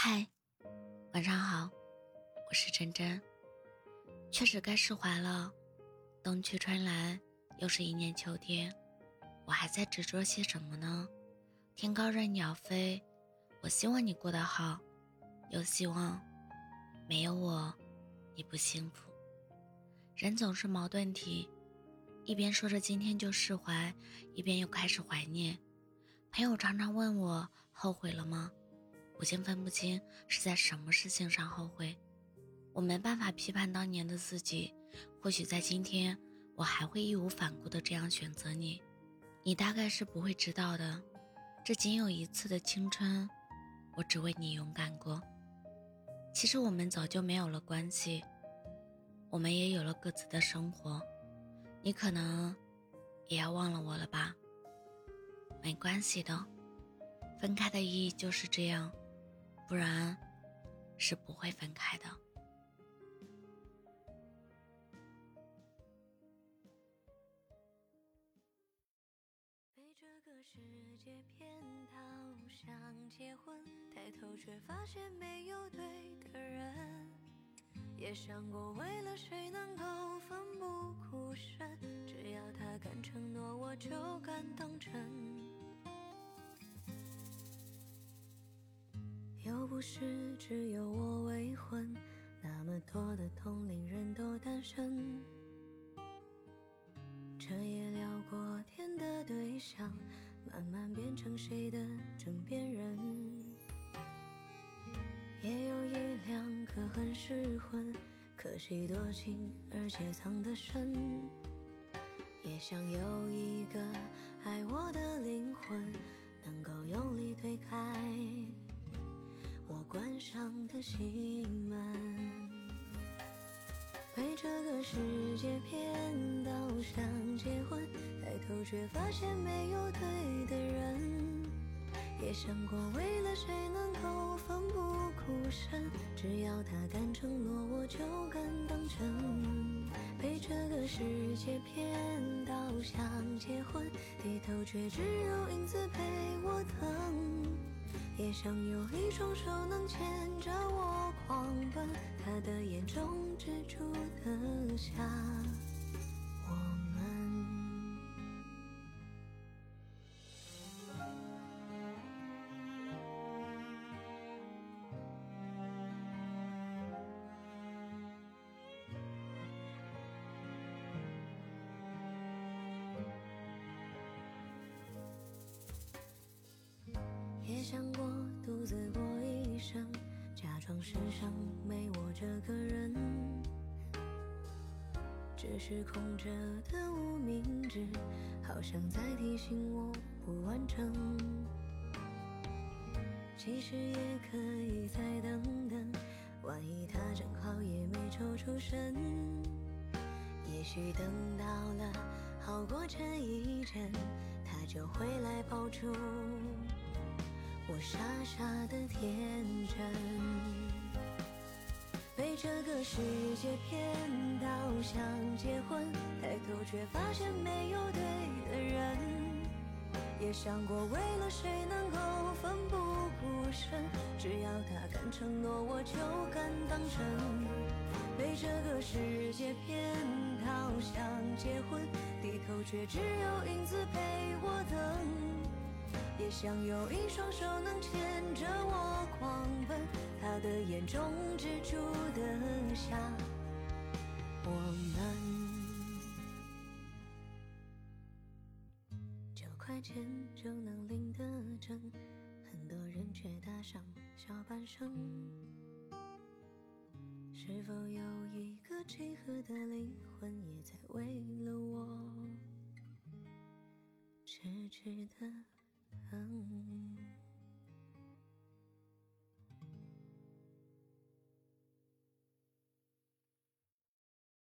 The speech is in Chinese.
嗨，晚上好，我是真真。确实该释怀了，冬去春来，又是一年秋天，我还在执着些什么呢？天高任鸟飞，我希望你过得好，又希望没有我你不幸福。人总是矛盾体，一边说着今天就释怀，一边又开始怀念。朋友常常问我后悔了吗？我竟分不清是在什么事情上后悔。我没办法批判当年的自己，或许在今天，我还会义无反顾的这样选择你。你大概是不会知道的，这仅有一次的青春，我只为你勇敢过。其实我们早就没有了关系，我们也有了各自的生活。你可能也要忘了我了吧？没关系的，分开的意义就是这样。不然，是不会分开的。被这个世界骗到想结婚，抬头却发现没有对的人。也想过为了谁能够奋不顾身，只要他敢承诺，我就敢当真。不是只有我未婚，那么多的同龄人都单身。彻夜聊过天的对象，慢慢变成谁的枕边人。也有一两个很适婚，可惜多情而且藏得深。也想有一个爱我的灵魂，能够用力推开。上的心门，被这个世界骗到想结婚，抬头却发现没有对的人。也想过为了谁能够奋不顾身，只要他敢承诺，我就敢当真。被这个世界骗到想结婚，低头却只有影子陪我等。也想有一双手能牵着我狂奔，他的眼中只住的笑。假装世上没我这个人。只是空着的无名指，好像在提醒我不完整。其实也可以再等等，万一他正好也没抽出身。也许等到了好过这一阵，他就会来抱住。傻傻的天真，被这个世界骗到想结婚，抬头却发现没有对的人。也想过为了谁能够奋不顾身，只要他敢承诺，我就敢当真。被这个世界骗到想结婚，低头却只有影子陪我等。也想有一双手能牵着我狂奔，他的眼中只住得下我们。九块钱就能领的证，很多人却搭上小半生。是否有一个契合的灵魂，也在为了我痴痴的？嗯。